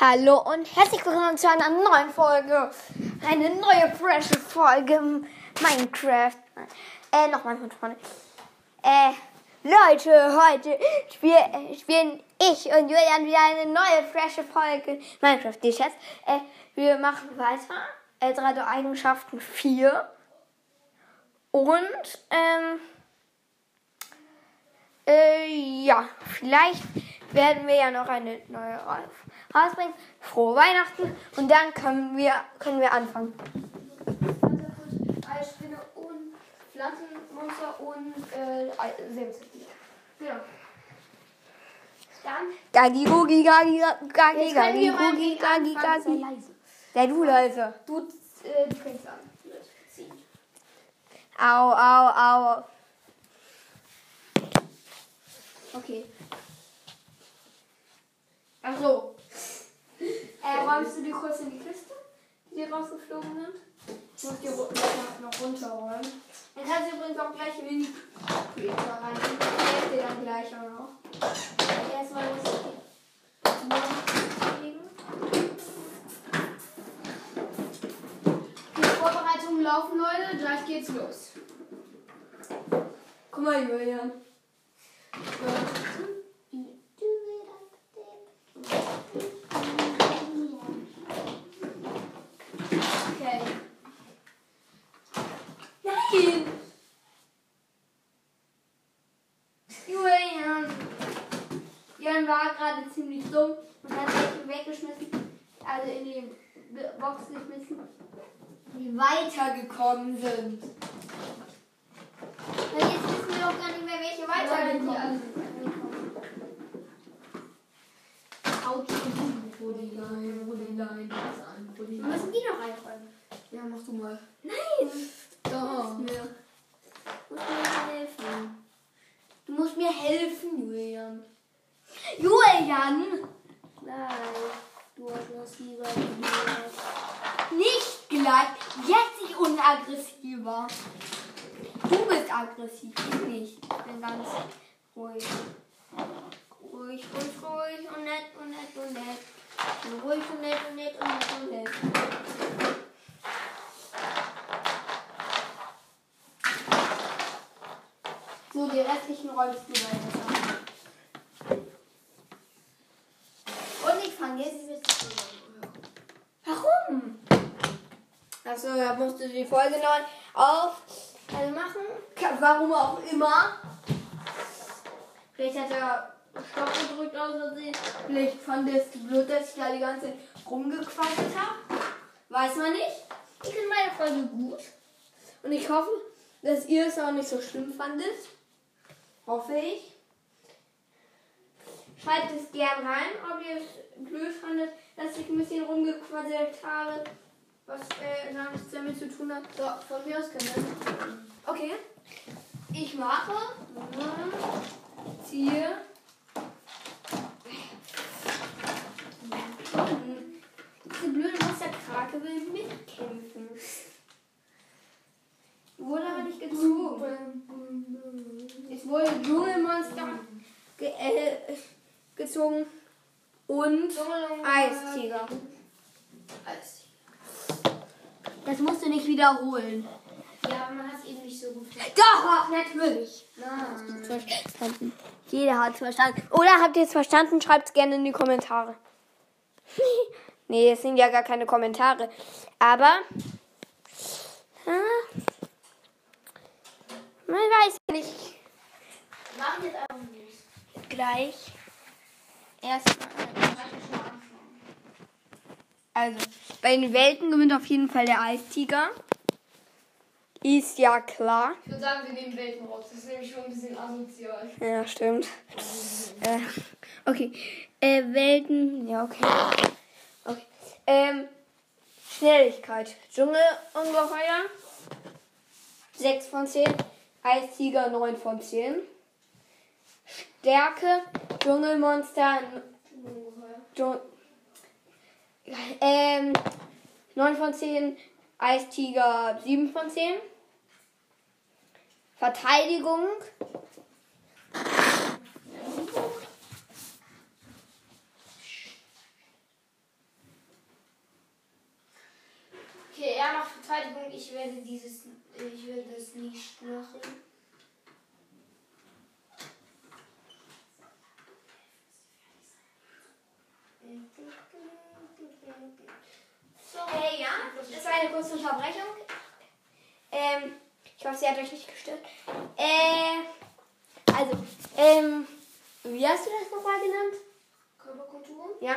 Hallo und herzlich willkommen zu einer neuen Folge. Eine neue, frische Folge Minecraft. Äh, nochmal von vorne. Äh, Leute, heute spiel, äh, spielen ich und Julian wieder eine neue, frische Folge Minecraft. Die Schatz. Äh, wir machen weiter. Äh, drei Eigenschaften 4. Und, ähm, äh, ja, vielleicht werden wir ja noch eine neue rausbringen. Frohe Weihnachten und dann können wir, können wir anfangen. Eisspinne und Pflanzenmonster und äh, Säbelzahntiger. Genau. Dann. Gagi, Gugi, Gagi, Gagi, Gagi, Gugi, Gagi, Gagi. Ja, du leise. Du, äh, du fängst an. Au, au, au. Okay. Ach so. Äh, räumst du die kurz in die Kiste, die rausgeflogen sind? Ich muss die noch runterräumen. Dann kannst du übrigens auch gleich in die Creator rein. Ich helfe dir dann gleich auch noch. Erstmal muss ich die. Die Vorbereitungen laufen, Leute. Gleich geht's los. Guck mal, Julian. Okay. Nein! Julian! Jan war gerade ziemlich dumm und hat welche weggeschmissen, also in die Box geschmissen, die weitergekommen sind. Weil jetzt wissen wir doch gar nicht mehr, welche weitergekommen sind. Autsch, Brodilein, Brodilein, das an, wir Brodilein. müssen die noch einräumen. Ja, mach du mal. Nein! Da. Du musst mir helfen. Du musst mir helfen, Julian. Julian! Nein, du hast lieber Nicht gleich. Jetzt ich unaggressiver. Du bist aggressiv, ich nicht. Ich bin ganz ruhig. Ruhig, ruhig, ruhig und nett und nett und nett. Ich bin ruhig und nett und nett und nett und nett. So, die restlichen räumst du weiter. Und ich fange jetzt mit Warum? Da musst du die Folge neu auf Also machen. Warum auch immer. Vielleicht hat er Stopp gedrückt aus Versehen. Vielleicht fandest du blöd, dass ich da die ganze Zeit rumgequatscht habe. Weiß man nicht. Ich finde meine Folge gut. Und ich hoffe, dass ihr es auch nicht so schlimm fandet. Hoffe ich. Schreibt es gern rein, ob ihr es blöd fandet, dass ich ein bisschen rumgequasselt habe. Was äh, gar nichts damit zu tun hat. So, von mir aus können wir. Okay. Ich mache. Ziehe. Diese blöde Monsterkrake will mitkämpfen. Wurde aber nicht gezogen. Es wurde Dschungelmonster ge äh, gezogen und Eistiger. Das musst du nicht wiederholen. Ja, aber man hat es eben nicht so gut verstanden. Doch, natürlich. Nein. Verstanden. Jeder hat es verstanden. Oder habt ihr es verstanden? Schreibt es gerne in die Kommentare. nee, es sind ja gar keine Kommentare. Aber. Man weiß nicht. Wir machen jetzt einfach los. Gleich. Erstmal. Also, bei den Welten gewinnt auf jeden Fall der Eistiger. Ist ja klar. Ich würde sagen, wir nehmen Welten raus. Das ist nämlich schon ein bisschen asozial. Ja, stimmt. Äh, okay. Äh, Welten. Ja, okay. Okay. Ähm, Schnelligkeit. Dschungelungeheuer. 6 von 10. Eistiger 9 von 10. Stärke. Dschungelmonster. Dschung ähm, 9 von 10. Eistiger 7 von 10. Verteidigung. Okay, er macht Verteidigung. Ich werde dieses, ich werde das nicht machen. Okay. Kurze Unterbrechung. Ähm, ich hoffe, sie hat euch nicht gestört. Äh, also, ähm, wie hast du das nochmal genannt? Körperkonturen? Ja.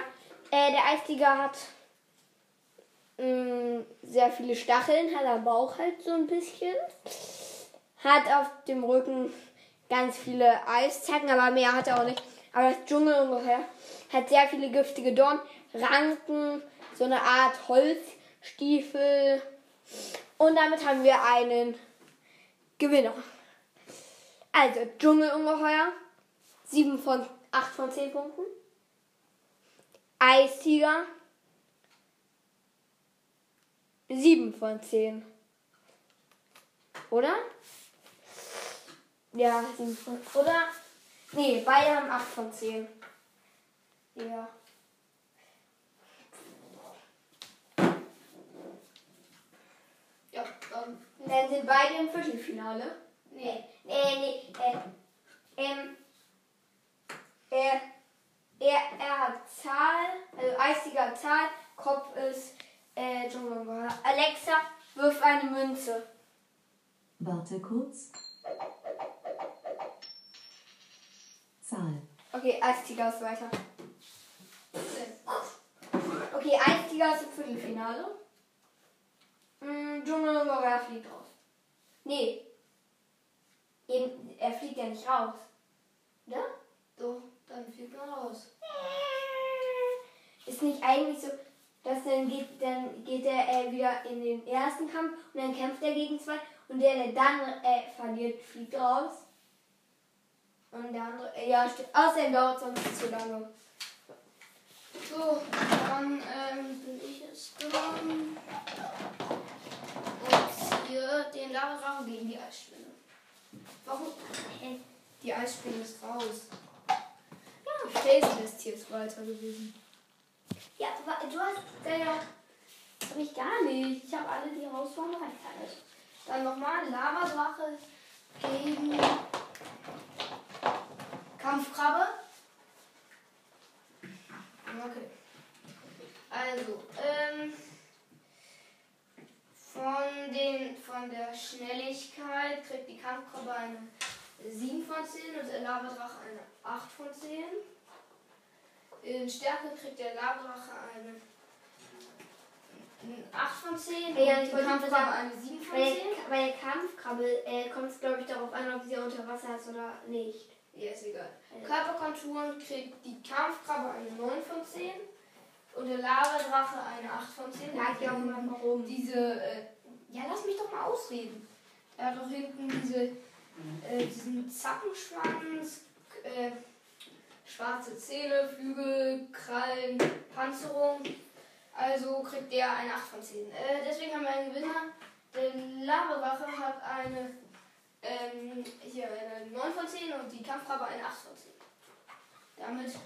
Äh, der Eistiger hat mh, sehr viele Stacheln, hat am Bauch halt so ein bisschen. Hat auf dem Rücken ganz viele Eiszacken, aber mehr hat er auch nicht. Aber das Dschungelungeheuer hat sehr viele giftige Dorn, Ranken, so eine Art Holzstiefel. Und damit haben wir einen Gewinner. Also, Dschungelungeheuer, 7 von 8 von 10 Punkten. Eistiger. 7 von 10. Oder? Ja, 7 von Oder? Nee, beide haben 8 von 10. Ja. Ja, dann. Sind beide im Viertelfinale. Nee. Nee, nee, äh, ähm, er, er, er hat Zahl, also eistiger Zahl, Kopf ist, äh. Alexa, wirf eine Münze. Warte kurz. Zahl. Okay, Eistiger ist weiter. Okay, Eistiger ist im Viertelfinale. Mm, Dschungelungeheuer fliegt raus. Nee. Eben, er fliegt ja nicht raus. Oder? Doch, dann fliegt man raus. Ist nicht eigentlich so, dass dann geht, dann geht er äh, wieder in den ersten Kampf und dann kämpft er gegen zwei und der, der dann äh, verliert, fliegt raus. Und der andere, äh, ja. Außerdem dauert es sonst zu lange. So, dann ähm, bin ich es dran. Ziehe den Lavarachen gegen die Eisspinne. Warum? Die Eisspinne ist raus. Ja, Felsen ist hier ist weiter gewesen. Ja, du hast äh, ja. Hab ich gar nicht. Ich habe alle die raus waren gleichzeitig. Dann nochmal Lavadrache gegen Kampfkrabbe. Okay. Also, ähm, von, den, von der Schnelligkeit kriegt die Kampfkrabbe eine 7 von 10 und der Lavadrache eine 8 von 10. In Stärke kriegt der Lavadrache eine 8 von 10 Ja, und die Kampfkrabbe sagen, eine 7 von Bei 10. der, bei der Kampfkrabbel äh, kommt es, glaube ich, darauf an, ob sie unter Wasser ist oder nicht. Ja, ist egal. Ja. Körperkonturen kriegt die Kampfkrabbe eine 9 von 10 und der Lavadrache eine 8 von 10. Sag dir auch mal warum. Diese, äh, ja, lass mich doch mal ausreden. Er hat doch hinten diese, äh, diesen Zappenschwanz, äh, schwarze Zähne, Flügel, Krallen, Panzerung. Also kriegt der eine 8 von 10. Äh, deswegen haben wir einen Gewinner. Der Lavadrache hat eine, ähm, hier eine 9 von 10 und die Kampfkrabbe eine 8 von 10. Damit ist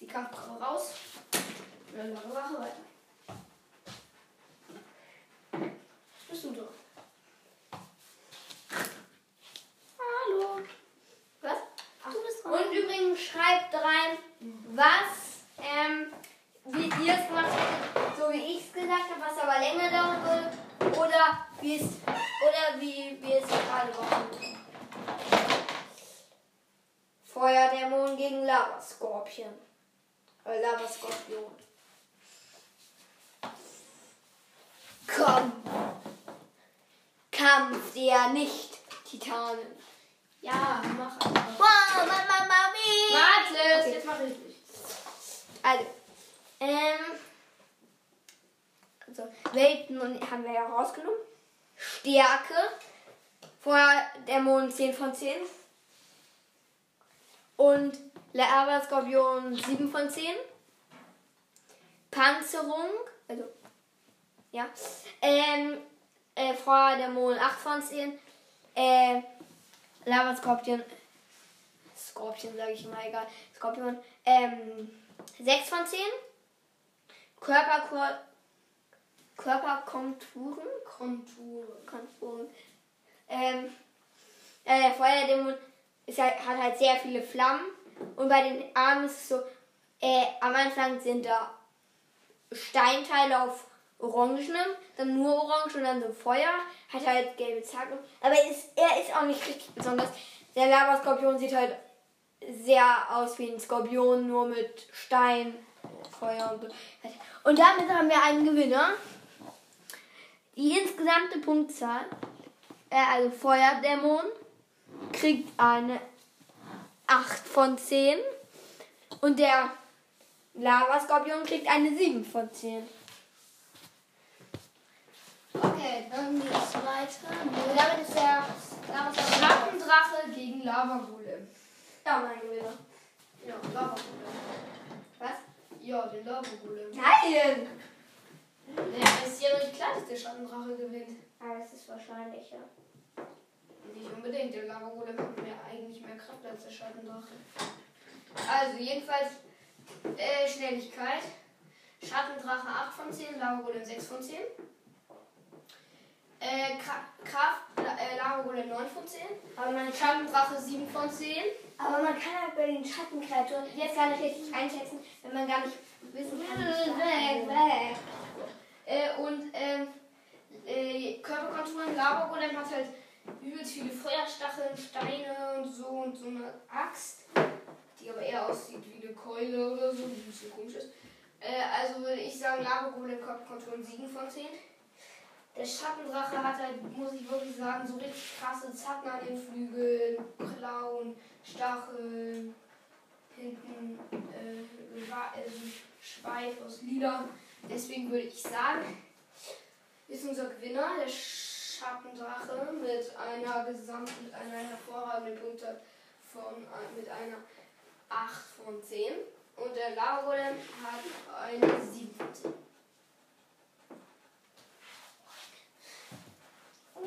die Kampfkrabbe raus. Und der Lavadrache weiter. Bist du dran? Hallo. Was? Du bist Und übrigens schreibt rein, was, ähm, wie ihr es gemacht hättet, so wie ich es gesagt habe, was aber länger dauern würde, oder wie es, oder wie wir es gerade machen. Feuerdämon gegen Lavaskorpion. Äh, Lavaskorpion. Komm. Kampf der Nicht-Titanen. Ja, mach einfach. Wow, Mama, Mami! Warte, Okay. jetzt mach ich nicht. Also, ähm, also Welten haben wir ja rausgenommen. Stärke. Vorher Dämonen 10 von 10. Und Lava Skorpion 7 von 10. Panzerung, also, ja. Ähm, äh, Feuer Dämonen 8 von 10. Äh, Lava Skorpion, Skorpion sage ich immer, egal. Skorpion, ähm, 6 von 10. Körper, Körperkonturen. Konturen. Konturen. Ähm, äh, der Feuerdämon ist halt, hat halt sehr viele Flammen. Und bei den Armen ist es so, äh, am Anfang sind da Steinteile auf orangenem, dann nur orange und dann so Feuer, hat halt gelbe Zacken. Aber er ist, er ist auch nicht richtig besonders. Der Lavaskorpion sieht halt sehr aus wie ein Skorpion, nur mit Stein, Feuer und so. Und damit haben wir einen Gewinner. Die insgesamte Punktzahl, äh, also Feuerdämon, kriegt eine 8 von 10. Und der Lavaskorpion kriegt eine 7 von 10. Okay, dann geht's weiter. Und damit ist der. Schattendrache gegen Lavagolem. Ja, mein Gewinner. Ja, Lavagolem. Was? Ja, den Lavagolem. Nein! Ja, ist ja nicht klar, dass der Schattendrache gewinnt. Aber es ist wahrscheinlicher. Nicht unbedingt. Der Lavagolem hat mehr, eigentlich mehr Kraft als der Schattendrache. Also, jedenfalls äh, Schnelligkeit. Schattendrache 8 von 10, Lavagolem 6 von 10. Äh, Kra Kraft, äh, Lavagolem 9 von 10. Aber man, Schattendrache 7 von 10. aber man kann halt bei den Schattenkreaturen jetzt gar nicht richtig einschätzen, wenn man gar nicht wissen kann. Weg, weg. Äh, und ähm, äh, Körperkonturen, Lavagolem hat halt übelst viele Feuerstacheln, Steine und so und so eine Axt, die aber eher aussieht wie eine Keule oder so, die ein bisschen komisch ist. Äh, also würde ich sagen, Lavagolem Körperkonturen 7 von 10. Der Schattendrache hat halt, muss ich wirklich sagen, so richtig krasse Zacken an den Flügeln, Klauen, Stacheln, hinten äh, äh, Schweif aus Lila. Deswegen würde ich sagen, ist unser Gewinner der Schattendrache mit einer Gesamt, mit einer hervorragenden Punkte von ein- mit einer 8 von 10. Und der Lavagolem hat eine 7 von 10.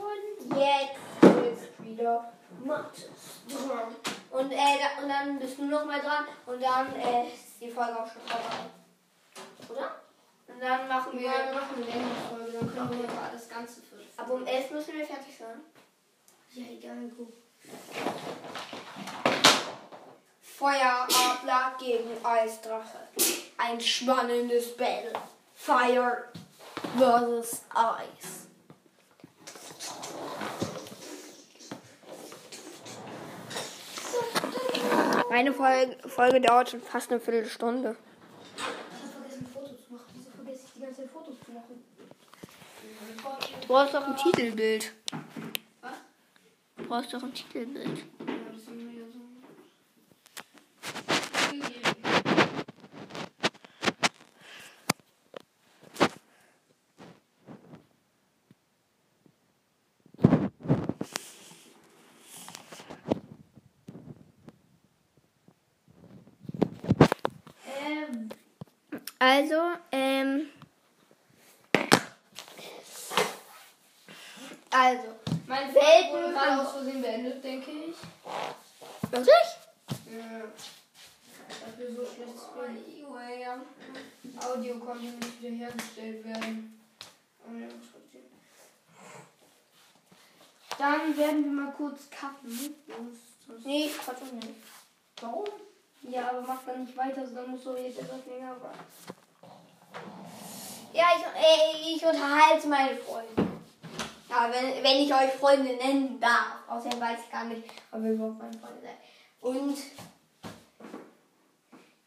Und jetzt ist wieder Mathis dran. Und, äh, da, und dann bist du noch mal dran und dann äh, ist die Folge auch schon vorbei. Oder? Und dann machen wir. Ja, wir machen eine längere Folge, dann können wir mal das Ganze für. Aber um 11 müssen wir fertig sein. Ja, egal, gut. Feueradler gegen Eisdrache. Ein spannendes Battle. Fire versus Eis. Meine Folge, Folge dauert schon fast eine Viertelstunde. Du brauchst doch ein Titelbild. Was? Du brauchst doch ein Titelbild. Ja, das sind wir ja so. Ähm, Also, ähm. Also, mein Feld wurde gerade aus Versehen beendet, denke ich. wirklich? Ja. Dafür so schlechtes Bild. Audio konnte nicht wiederhergestellt werden. Ja, trotzdem. Dann werden wir mal kurz cutten. Nee, ich quatsch nicht. Warum? Ja, aber mach dann nicht weiter, dann musst du jetzt etwas länger warten. Ja, ich, äh, ich unterhalte meine Freunde. Ja, wenn, wenn ich euch Freunde nennen darf. Außerdem weiß ich gar nicht, ob ihr überhaupt meine Freunde seid. Und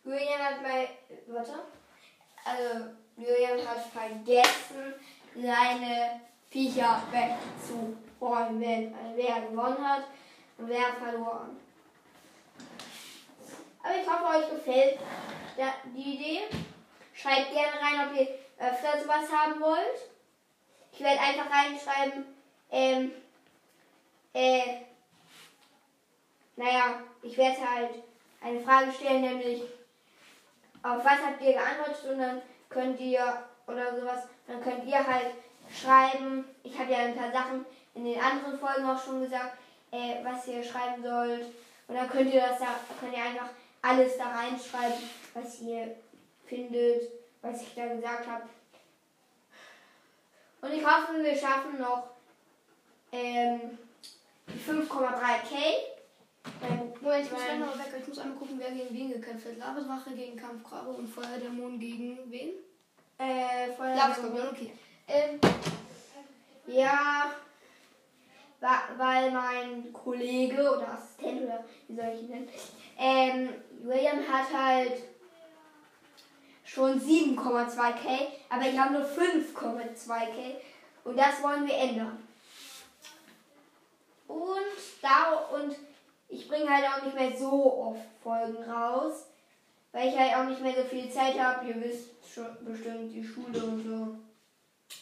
Julian hat bei. Warte. Also, Julian hat vergessen, seine Viecher wegzuräumen, wenn wer gewonnen hat und wer verloren. Aber ich hoffe, euch gefällt die Idee. Schreibt gerne rein, ob ihr öfter sowas haben wollt. Ich werde einfach reinschreiben, ähm, äh, naja, ich werde halt eine Frage stellen, nämlich, auf was habt ihr geantwortet und dann könnt ihr, oder sowas, dann könnt ihr halt schreiben, ich habe ja ein paar Sachen in den anderen Folgen auch schon gesagt, äh, was ihr schreiben sollt. Und dann könnt ihr das da, könnt ihr einfach alles da reinschreiben, was ihr findet, was ich da gesagt habe. Und ich hoffe, wir schaffen noch ähm, die 5,3k. Ähm, Moment, ich muss gleich noch weg. Ich muss einmal gucken, wer gegen wen gekämpft hat. Labedrache gegen Kampfkrabbe und Feuerdämon gegen wen? äh, Feuer- Labeskorpion, okay. Ähm, Ja, weil mein Kollege oder Assistent oder wie soll ich ihn nennen, ähm, William hat halt schon 7,2k, aber ich habe nur 5,2k und das wollen wir ändern. Und da und ich bringe halt auch nicht mehr so oft Folgen raus, weil ich halt auch nicht mehr so viel Zeit habe. Ihr wisst schon bestimmt die Schule und so.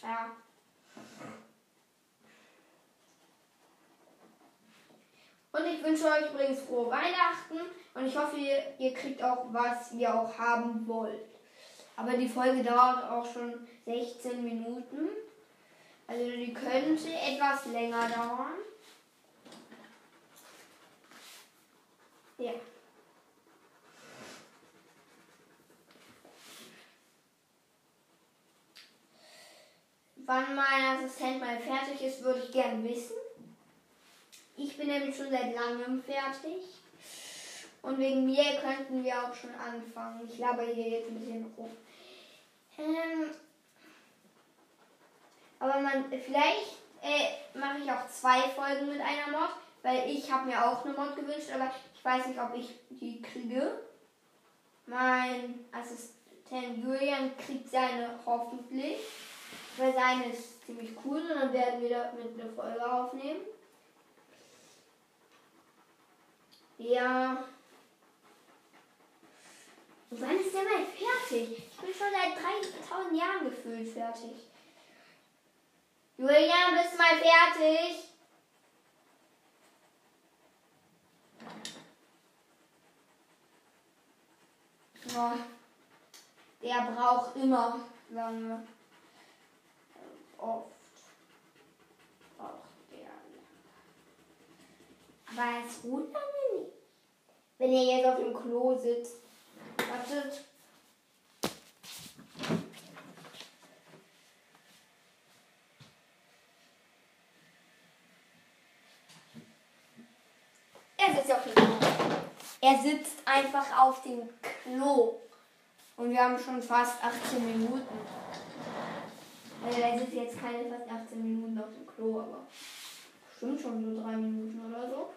Ja. Und ich wünsche euch übrigens frohe Weihnachten und ich hoffe, ihr, ihr kriegt auch, was ihr auch haben wollt. Aber die Folge dauert auch schon 16 Minuten. Also die könnte etwas länger dauern. Ja. Wann mein Assistent mal fertig ist, würde ich gerne wissen. Ich bin nämlich schon seit langem fertig. Und wegen mir könnten wir auch schon anfangen. Ich laber hier jetzt ein bisschen rum. Ähm, aber man, vielleicht äh, mache ich auch zwei Folgen mit einer Mod, weil ich habe mir auch eine Mod gewünscht, aber ich weiß nicht, ob ich die kriege. Mein Assistent Julian kriegt seine hoffentlich, weil seine ist ziemlich cool und dann werden wir damit eine Folge aufnehmen. Ja. Wann ist der mal fertig? Ich bin schon seit 3000 Jahren gefühlt fertig. Julian, bist du mal fertig? Ja. Der braucht immer lange. Oft. Braucht der lange. Aber so lange nicht. Wenn ihr jetzt auf dem Klo sitzt. Wartet. Er sitzt auf dem Klo. Er sitzt einfach auf dem Klo. Und wir haben schon fast 18 Minuten. Also er sitzt jetzt keine fast 18 Minuten auf dem Klo, aber bestimmt schon so drei Minuten oder so.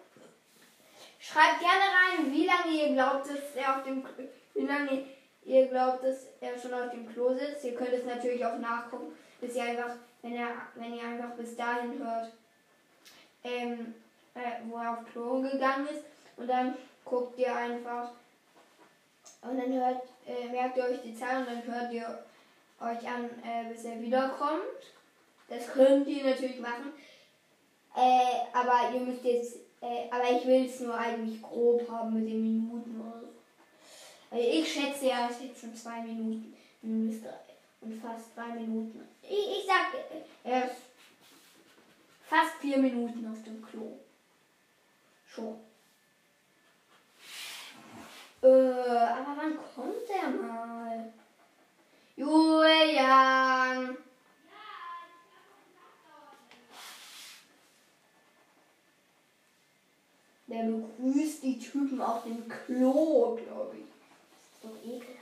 Schreibt gerne rein, wie lange ihr glaubt, dass er auf dem Klo, wie lange ihr glaubt, dass er schon auf dem Klo sitzt. Ihr könnt es natürlich auch nachgucken, bis ihr einfach, wenn er, wenn ihr einfach bis dahin hört, ähm, äh, wo er auf Klo gegangen ist. Und dann guckt ihr einfach und dann hört, äh, merkt ihr euch die Zahl und dann hört ihr euch an, äh, bis er wiederkommt. Das könnt ihr natürlich machen. Äh, aber ihr müsst jetzt, äh, aber ich will es nur eigentlich grob haben mit den Minuten. Also ich schätze ja, es sind schon zwei Minuten und fast drei Minuten. Ich, ich sag, äh, er ist fast vier Minuten auf dem Klo. Schon. Äh, aber wann kommt der mal? Julian! Der begrüßt die Typen auf dem Klo, glaube ich. Das ist doch ekelhaft.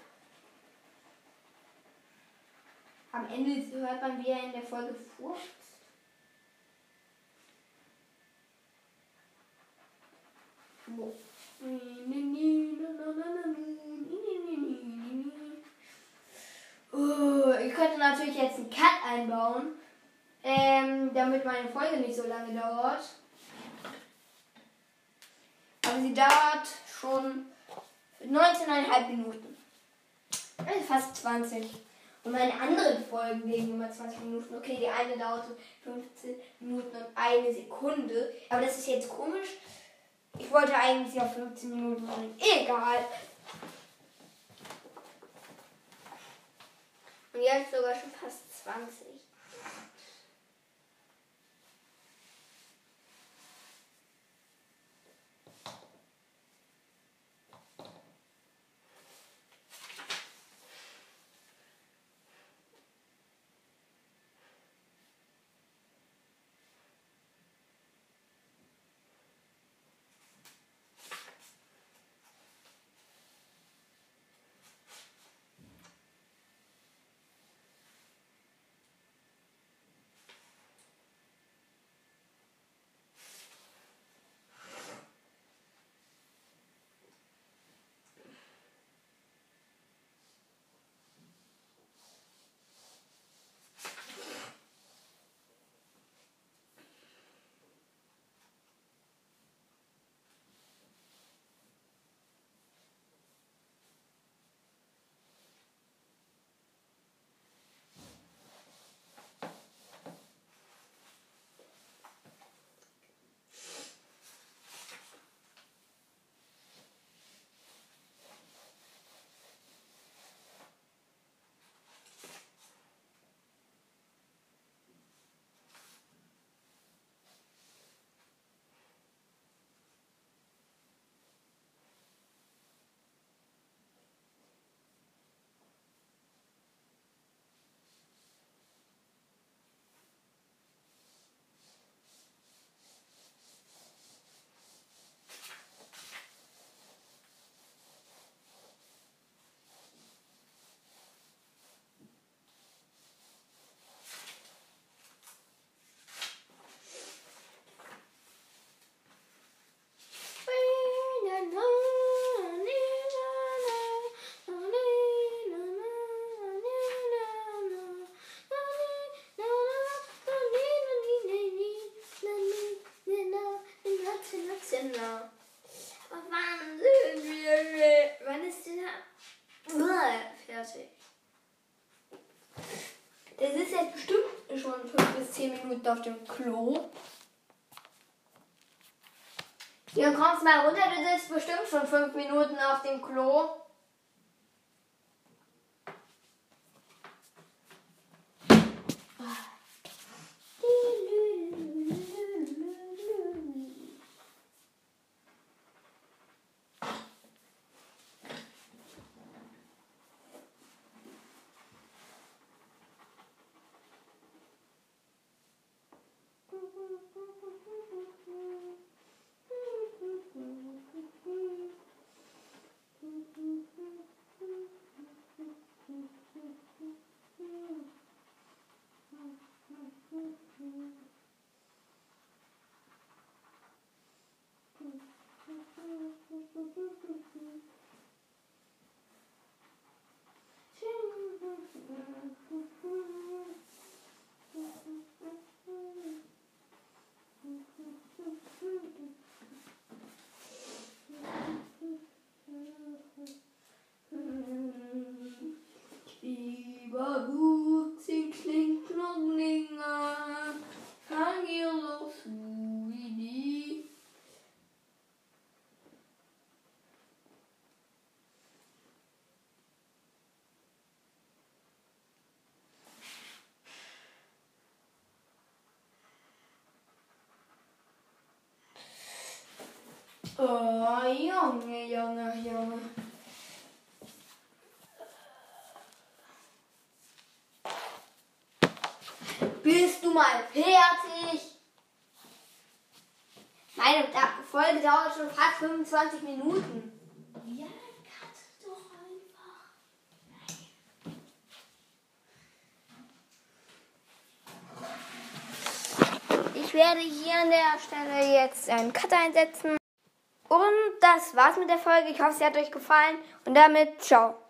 Am Ende hört man, wie er in der Folge. Wo? Oh, ich könnte natürlich jetzt einen Cut einbauen, ähm, damit meine Folge nicht so lange dauert. Aber sie dauert schon 19,5 Minuten. Also fast 20. Und meine anderen Folgen gehen immer 20 Minuten. Okay, die eine dauerte 15 Minuten und eine Sekunde. Aber das ist jetzt komisch. Ich wollte eigentlich auf 15 Minuten machen. Egal. Und jetzt sogar schon fast 20. fertig. Der sitzt jetzt bestimmt schon 5 bis 10 Minuten auf dem Klo. Ja, kommst mal runter, du sitzt bestimmt schon 5 Minuten auf dem Klo. Oh, Junge, Junge, Junge. Bist du mal fertig? Meine Folge dauert schon fast 25 Minuten. Ja, cut doch einfach. Ich werde hier an der Stelle jetzt einen Cut einsetzen. Und das war's mit der Folge. Ich hoffe, sie hat euch gefallen. Und damit ciao.